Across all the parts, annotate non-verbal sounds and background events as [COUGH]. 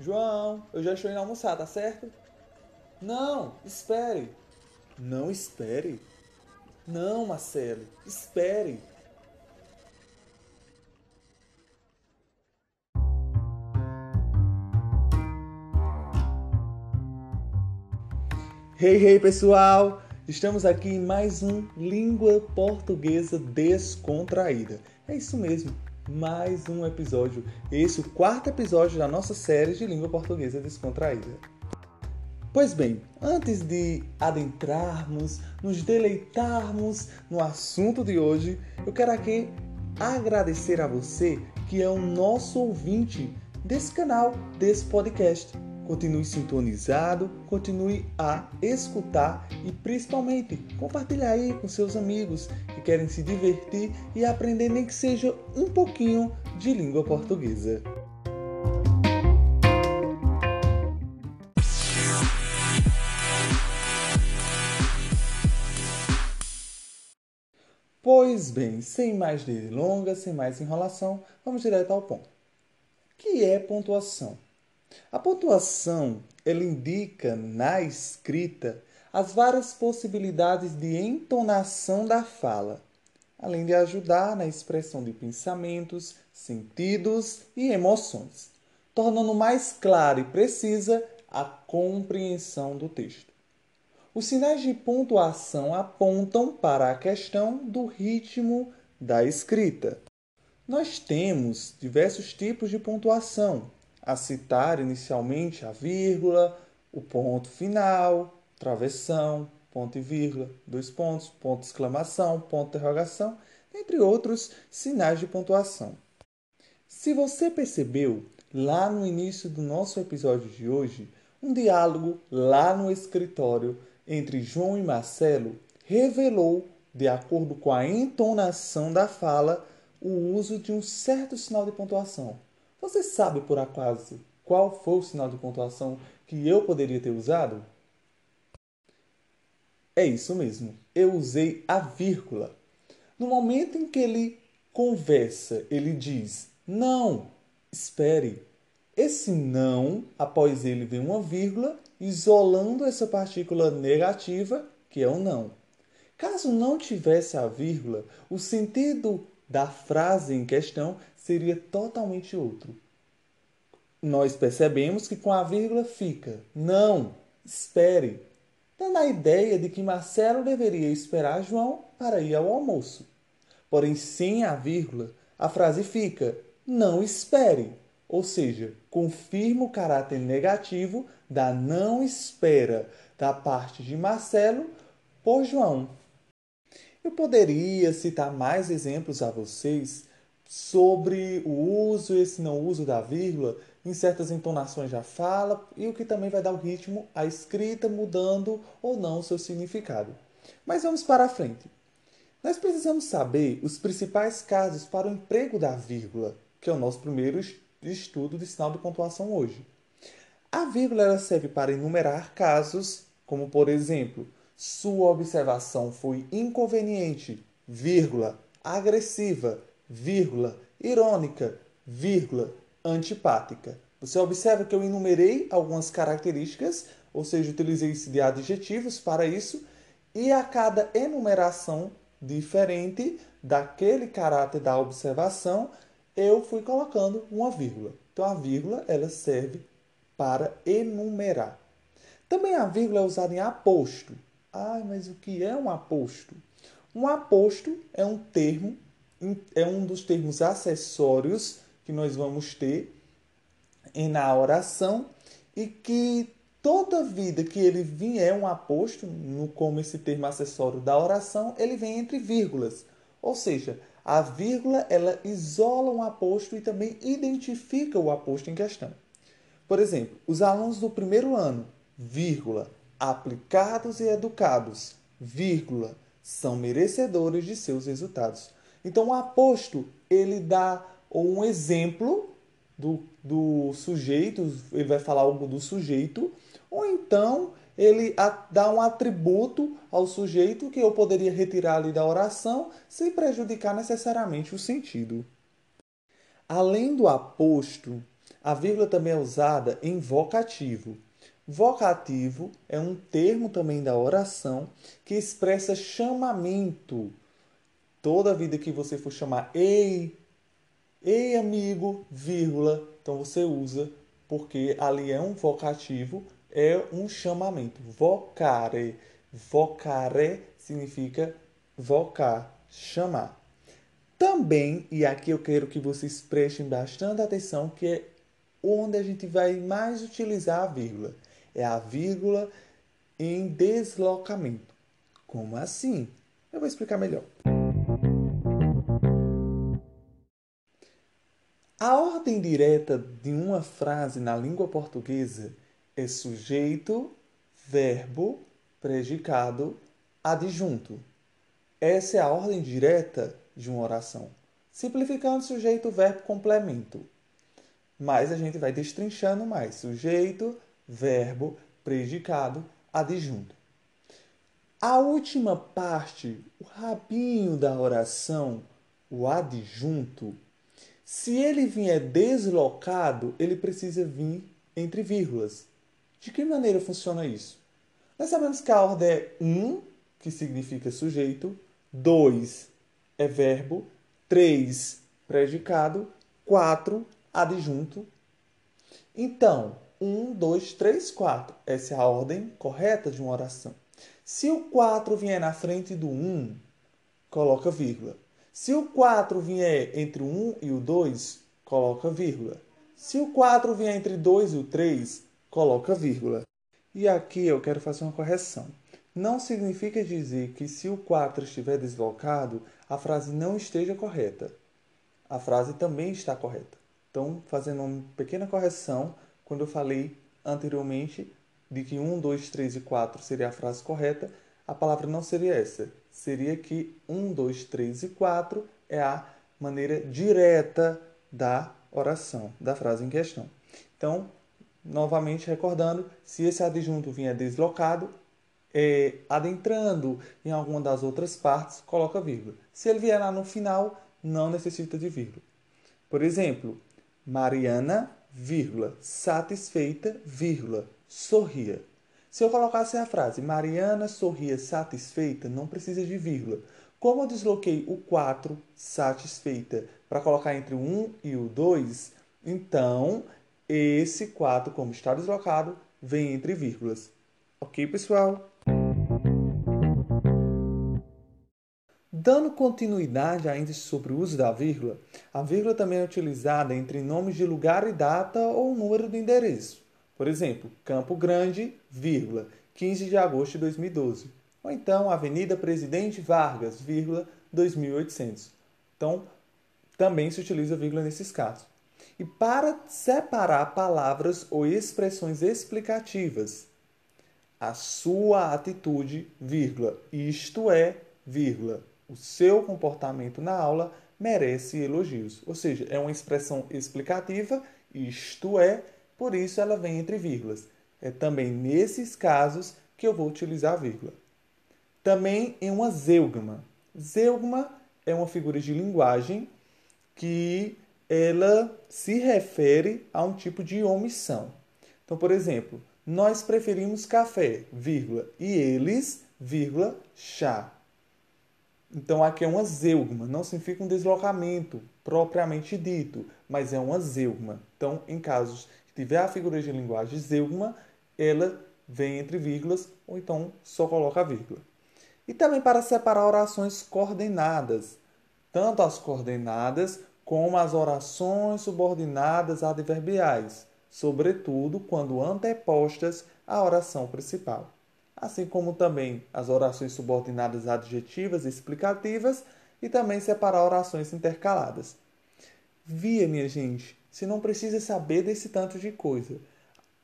João, eu já estou indo almoçar, tá certo? Não, espere. Não espere. Não, Marcelo, espere. Hey, hey, pessoal! Estamos aqui em mais um Língua Portuguesa Descontraída. É isso mesmo, mais um episódio. Esse é o quarto episódio da nossa série de Língua Portuguesa Descontraída. Pois bem, antes de adentrarmos, nos deleitarmos no assunto de hoje, eu quero aqui agradecer a você que é o nosso ouvinte desse canal, desse podcast Continue sintonizado, continue a escutar e principalmente compartilhar aí com seus amigos que querem se divertir e aprender nem que seja um pouquinho de língua portuguesa. Pois bem, sem mais delongas, sem mais enrolação, vamos direto ao ponto. O que é pontuação? A pontuação ela indica na escrita as várias possibilidades de entonação da fala, além de ajudar na expressão de pensamentos, sentidos e emoções, tornando mais clara e precisa a compreensão do texto. Os sinais de pontuação apontam para a questão do ritmo da escrita. Nós temos diversos tipos de pontuação, a citar inicialmente a vírgula, o ponto final, travessão, ponto e vírgula, dois pontos, ponto exclamação, ponto interrogação, entre outros sinais de pontuação. Se você percebeu, lá no início do nosso episódio de hoje, um diálogo lá no escritório entre João e Marcelo revelou, de acordo com a entonação da fala, o uso de um certo sinal de pontuação. Você sabe por acaso qual foi o sinal de pontuação que eu poderia ter usado? É isso mesmo, eu usei a vírgula. No momento em que ele conversa, ele diz não, espere. Esse não, após ele vem uma vírgula, isolando essa partícula negativa, que é o não. Caso não tivesse a vírgula, o sentido da frase em questão seria totalmente outro. Nós percebemos que com a vírgula fica não, espere, dando a ideia de que Marcelo deveria esperar João para ir ao almoço. Porém, sem a vírgula, a frase fica não espere, ou seja, confirma o caráter negativo da não espera da parte de Marcelo por João. Eu poderia citar mais exemplos a vocês sobre o uso e esse não uso da vírgula em certas entonações da fala e o que também vai dar o ritmo à escrita, mudando ou não o seu significado. Mas vamos para a frente. Nós precisamos saber os principais casos para o emprego da vírgula, que é o nosso primeiro estudo de sinal de pontuação hoje. A vírgula serve para enumerar casos, como por exemplo, sua observação foi inconveniente, vírgula, agressiva, vírgula, irônica, vírgula, antipática. Você observa que eu enumerei algumas características, ou seja, utilizei-se de adjetivos para isso, e a cada enumeração diferente daquele caráter da observação, eu fui colocando uma vírgula. Então a vírgula ela serve para enumerar. Também a vírgula é usada em aposto. Ah, mas o que é um aposto? Um aposto é um termo, é um dos termos acessórios que nós vamos ter na oração e que toda vida que ele vier um aposto, no, como esse termo acessório da oração, ele vem entre vírgulas. Ou seja, a vírgula ela isola um aposto e também identifica o aposto em questão. Por exemplo, os alunos do primeiro ano, vírgula, aplicados e educados, vírgula, são merecedores de seus resultados. Então, o aposto ele dá um exemplo do, do sujeito, ele vai falar algo do sujeito, ou então ele dá um atributo ao sujeito que eu poderia retirar ali da oração sem prejudicar necessariamente o sentido. Além do aposto, A vírgula também é usada em vocativo. Vocativo é um termo também da oração que expressa chamamento. Toda vida que você for chamar ei, ei amigo, vírgula, então você usa porque ali é um vocativo, é um chamamento. Vocare, vocare significa vocar, chamar. Também, e aqui eu quero que vocês prestem bastante atenção, que é onde a gente vai mais utilizar a vírgula. É a vírgula em deslocamento. Como assim? Eu vou explicar melhor. Ordem direta de uma frase na língua portuguesa é sujeito, verbo, predicado, adjunto. Essa é a ordem direta de uma oração. Simplificando sujeito, verbo, complemento. Mas a gente vai destrinchando mais. Sujeito, verbo, predicado, adjunto. A última parte, o rabinho da oração, o adjunto, se ele vier deslocado, ele precisa vir entre vírgulas. De que maneira funciona isso? Nós sabemos que a ordem é um, que significa sujeito, dois é verbo, três predicado, quatro adjunto. Então, um, dois, três, quatro. Essa é a ordem correta de uma oração. Se o 4 vier na frente do 1, coloca vírgula. Se o 4 vier entre o 1 e o 2, coloca vírgula. Se o 4 vier entre 2 e o 3, coloca vírgula. E aqui eu quero fazer uma correção. Não significa dizer que se o 4 estiver deslocado, a frase não esteja correta. A frase também está correta. Então, fazendo uma pequena correção, quando eu falei anteriormente de que 1, 2, 3 e 4 seria a frase correta, a palavra não seria essa. Seria que 1, 2, 3 e 4 é a maneira direta da oração, da frase em questão. Então, novamente recordando, se esse adjunto vier deslocado, é, adentrando em alguma das outras partes, coloca vírgula. Se ele vier lá no final, não necessita de vírgula. Por exemplo, Mariana, vírgula, satisfeita, vírgula, sorria. Se eu colocasse a frase Mariana sorria satisfeita, não precisa de vírgula. Como eu desloquei o 4, satisfeita, para colocar entre o 1 e o 2, então esse 4, como está deslocado, vem entre vírgulas. Ok, pessoal? Dando continuidade ainda sobre o uso da vírgula, a vírgula também é utilizada entre nomes de lugar e data ou número de endereço. Por exemplo, Campo Grande, vírgula, 15 de agosto de 2012. Ou então Avenida Presidente Vargas, vírgula, 2800. Então, também se utiliza vírgula nesses casos. E para separar palavras ou expressões explicativas, a sua atitude, vírgula, isto é, vírgula, o seu comportamento na aula merece elogios. Ou seja, é uma expressão explicativa, isto é, por isso ela vem entre vírgulas. É também nesses casos que eu vou utilizar a vírgula. Também em uma zeugma. Zeugma é uma figura de linguagem que ela se refere a um tipo de omissão. Então, por exemplo, nós preferimos café, vírgula, e eles, vírgula, chá. Então aqui é uma zeugma, não significa um deslocamento propriamente dito, mas é uma zeugma. Então, em casos tiver a figura de linguagem zeugma, ela vem entre vírgulas ou então só coloca a vírgula. E também para separar orações coordenadas, tanto as coordenadas como as orações subordinadas adverbiais, sobretudo quando antepostas à oração principal, assim como também as orações subordinadas adjetivas e explicativas e também separar orações intercaladas. Via, minha gente, você não precisa saber desse tanto de coisa.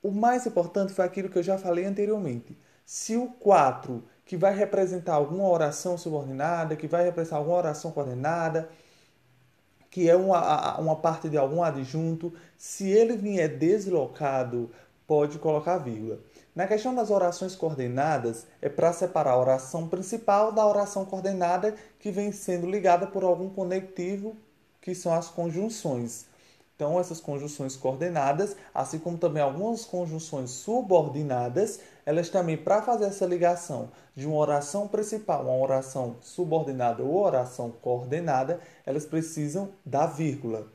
O mais importante foi aquilo que eu já falei anteriormente. Se o 4, que vai representar alguma oração subordinada, que vai representar alguma oração coordenada, que é uma, uma parte de algum adjunto, se ele vier deslocado, pode colocar vírgula. Na questão das orações coordenadas, é para separar a oração principal da oração coordenada que vem sendo ligada por algum conectivo, que são as conjunções. Então, essas conjunções coordenadas, assim como também algumas conjunções subordinadas, elas também, para fazer essa ligação de uma oração principal, uma oração subordinada ou oração coordenada, elas precisam da vírgula,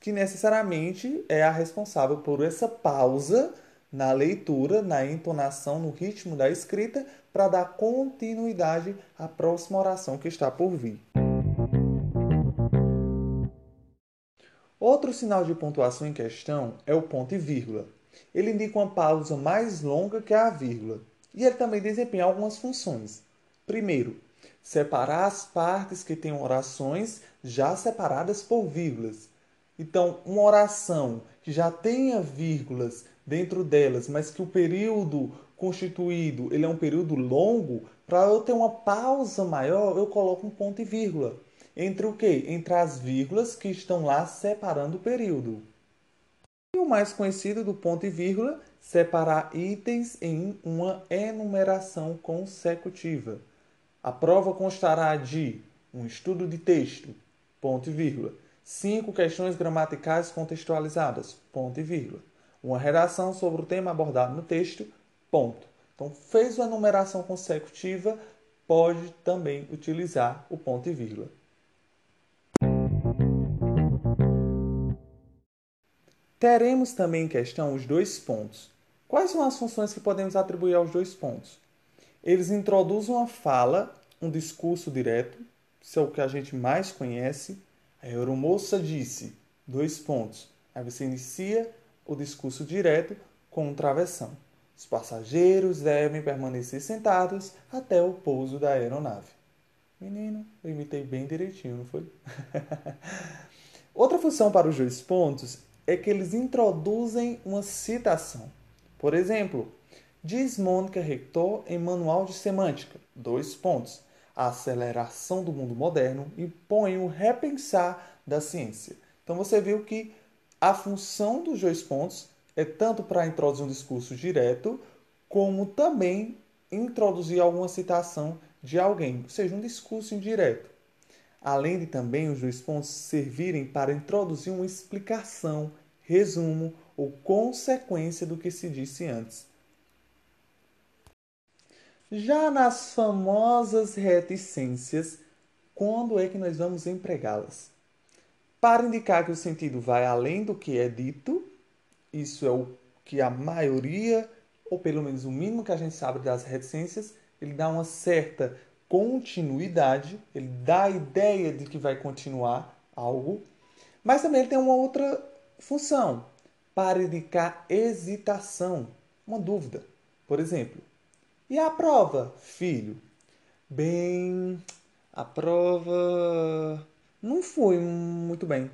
que necessariamente é a responsável por essa pausa na leitura, na entonação, no ritmo da escrita, para dar continuidade à próxima oração que está por vir. Outro sinal de pontuação em questão é o ponto e vírgula. Ele indica uma pausa mais longa que a vírgula. E ele também desempenha algumas funções. Primeiro, separar as partes que têm orações já separadas por vírgulas. Então, uma oração que já tenha vírgulas dentro delas, mas que o período constituído ele é um período longo, para eu ter uma pausa maior, eu coloco um ponto e vírgula. Entre o que? Entre as vírgulas que estão lá separando o período. E o mais conhecido do ponto e vírgula, separar itens em uma enumeração consecutiva. A prova constará de um estudo de texto, ponto e vírgula, cinco questões gramaticais contextualizadas, ponto e vírgula, uma redação sobre o tema abordado no texto, ponto. Então, fez uma enumeração consecutiva, pode também utilizar o ponto e vírgula. Teremos também em questão os dois pontos. Quais são as funções que podemos atribuir aos dois pontos? Eles introduzem uma fala, um discurso direto, isso é o que a gente mais conhece. A aeromoça disse, dois pontos. Aí você inicia o discurso direto com um travessão. Os passageiros devem permanecer sentados até o pouso da aeronave. Menino, eu imitei bem direitinho, não foi? [LAUGHS] Outra função para os dois pontos é que eles introduzem uma citação. Por exemplo, diz Mônica Rector em Manual de Semântica, dois pontos, a aceleração do mundo moderno impõe o repensar da ciência. Então você viu que a função dos dois pontos é tanto para introduzir um discurso direto, como também introduzir alguma citação de alguém, ou seja, um discurso indireto além de também os dois pontos servirem para introduzir uma explicação, resumo ou consequência do que se disse antes. Já nas famosas reticências, quando é que nós vamos empregá-las? Para indicar que o sentido vai além do que é dito, isso é o que a maioria, ou pelo menos o mínimo que a gente sabe das reticências, ele dá uma certa continuidade, ele dá a ideia de que vai continuar algo, mas também ele tem uma outra função, para indicar hesitação, uma dúvida. Por exemplo, e a prova, filho? Bem, a prova não foi muito bem.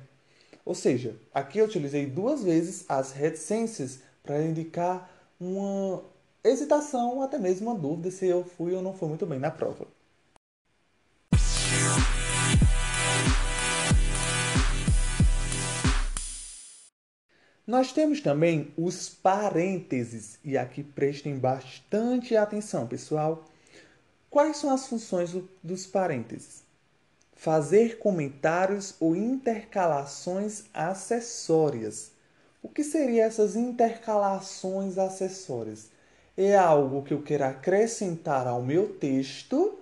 Ou seja, aqui eu utilizei duas vezes as reticências para indicar uma hesitação, até mesmo uma dúvida se eu fui ou não fui muito bem na prova. Nós temos também os parênteses, e aqui prestem bastante atenção, pessoal. Quais são as funções dos parênteses? Fazer comentários ou intercalações acessórias. O que seriam essas intercalações acessórias? É algo que eu quero acrescentar ao meu texto,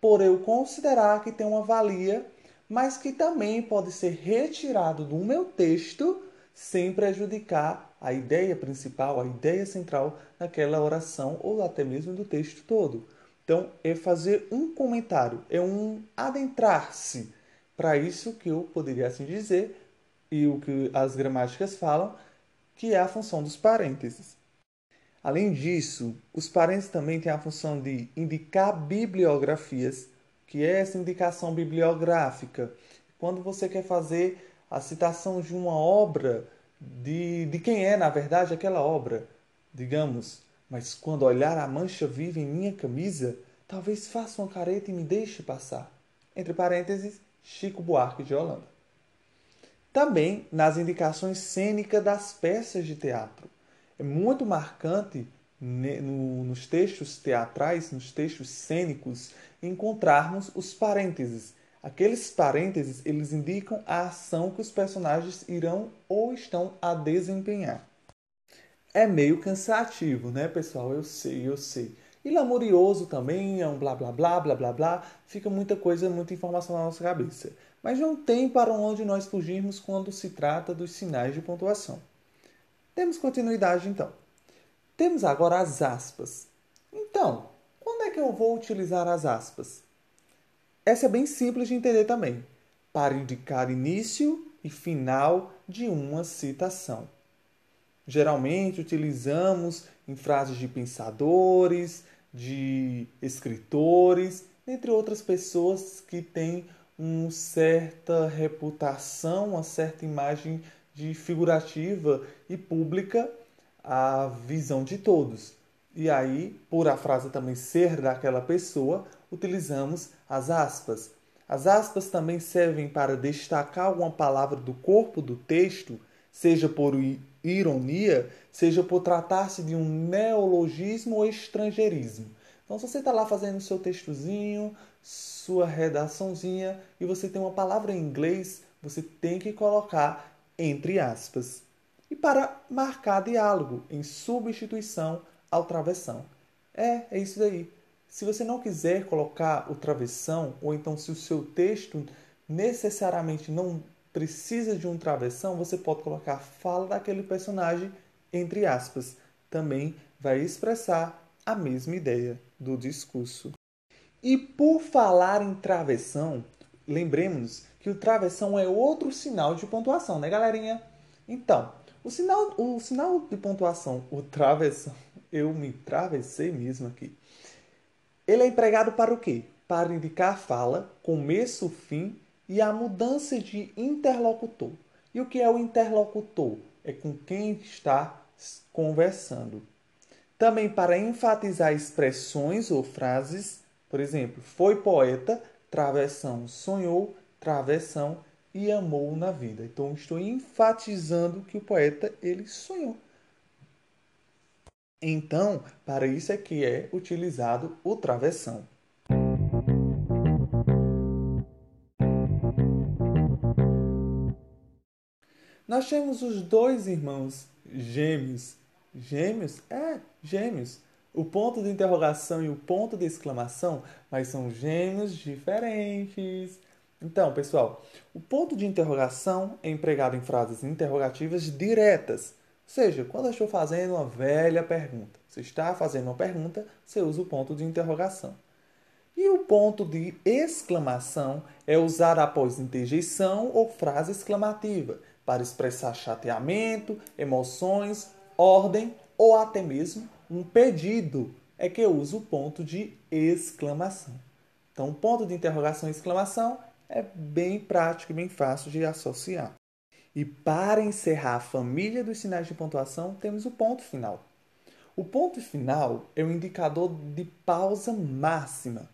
por eu considerar que tem uma valia, mas que também pode ser retirado do meu texto sem prejudicar a ideia principal, a ideia central daquela oração ou até mesmo do texto todo. Então, é fazer um comentário, é um adentrar-se. Para isso que eu poderia assim dizer, e o que as gramáticas falam, que é a função dos parênteses. Além disso, os parênteses também têm a função de indicar bibliografias, que é essa indicação bibliográfica. Quando você quer fazer a citação de uma obra, de, de quem é, na verdade, aquela obra. Digamos, mas quando olhar a mancha viva em minha camisa, talvez faça uma careta e me deixe passar. Entre parênteses, Chico Buarque de Holanda. Também nas indicações cênicas das peças de teatro. É muito marcante nos textos teatrais, nos textos cênicos, encontrarmos os parênteses Aqueles parênteses, eles indicam a ação que os personagens irão ou estão a desempenhar. É meio cansativo, né, pessoal? Eu sei, eu sei. E lamurioso também, é um blá blá blá blá blá blá. Fica muita coisa, muita informação na nossa cabeça. Mas não tem para onde nós fugirmos quando se trata dos sinais de pontuação. Temos continuidade então. Temos agora as aspas. Então, quando é que eu vou utilizar as aspas? Essa é bem simples de entender também, para indicar início e final de uma citação. Geralmente utilizamos em frases de pensadores, de escritores, entre outras pessoas que têm uma certa reputação, uma certa imagem de figurativa e pública à visão de todos. E aí, por a frase também ser daquela pessoa, utilizamos as aspas. As aspas também servem para destacar alguma palavra do corpo do texto, seja por ironia, seja por tratar-se de um neologismo ou estrangeirismo. Então, se você está lá fazendo seu textozinho, sua redaçãozinha, e você tem uma palavra em inglês, você tem que colocar entre aspas. E para marcar diálogo, em substituição ao travessão. É, é isso daí. Se você não quiser colocar o travessão, ou então se o seu texto necessariamente não precisa de um travessão, você pode colocar a fala daquele personagem entre aspas. Também vai expressar a mesma ideia do discurso. E por falar em travessão, lembremos que o travessão é outro sinal de pontuação, né, galerinha? Então, o sinal, o sinal de pontuação, o travessão, [LAUGHS] eu me travessei mesmo aqui. Ele é empregado para o quê? Para indicar a fala, começo, fim e a mudança de interlocutor. E o que é o interlocutor? É com quem está conversando. Também para enfatizar expressões ou frases, por exemplo, foi poeta, travessão sonhou, travessão e amou na vida. Então estou enfatizando que o poeta ele sonhou. Então, para isso é que é utilizado o travessão. Nós temos os dois irmãos gêmeos. Gêmeos? É, gêmeos. O ponto de interrogação e o ponto de exclamação, mas são gêmeos diferentes. Então, pessoal, o ponto de interrogação é empregado em frases interrogativas diretas seja, quando eu estou fazendo uma velha pergunta, você está fazendo uma pergunta, você usa o ponto de interrogação. E o ponto de exclamação é usado após interjeição ou frase exclamativa para expressar chateamento, emoções, ordem ou até mesmo um pedido. É que eu uso o ponto de exclamação. Então, ponto de interrogação e exclamação é bem prático e bem fácil de associar. E para encerrar a família dos sinais de pontuação, temos o ponto final. O ponto final é um indicador de pausa máxima,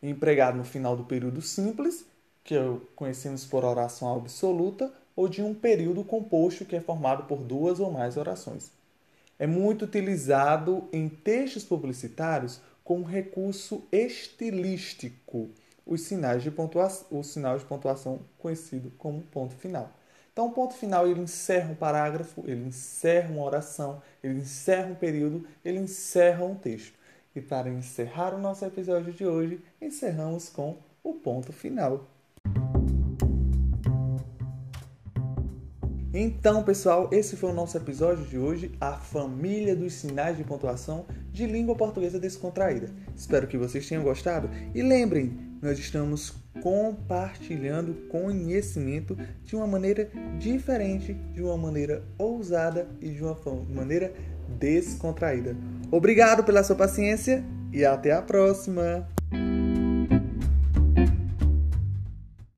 empregado no final do período simples, que conhecemos por oração absoluta, ou de um período composto que é formado por duas ou mais orações. É muito utilizado em textos publicitários como recurso estilístico, os sinais de pontuação, o sinal de pontuação conhecido como ponto final. Então, o ponto final ele encerra um parágrafo, ele encerra uma oração, ele encerra um período, ele encerra um texto. E para encerrar o nosso episódio de hoje, encerramos com o ponto final. Então, pessoal, esse foi o nosso episódio de hoje, a família dos sinais de pontuação de língua portuguesa descontraída. Espero que vocês tenham gostado e lembrem, nós estamos compartilhando conhecimento de uma maneira diferente, de uma maneira ousada e de uma maneira descontraída. Obrigado pela sua paciência e até a próxima!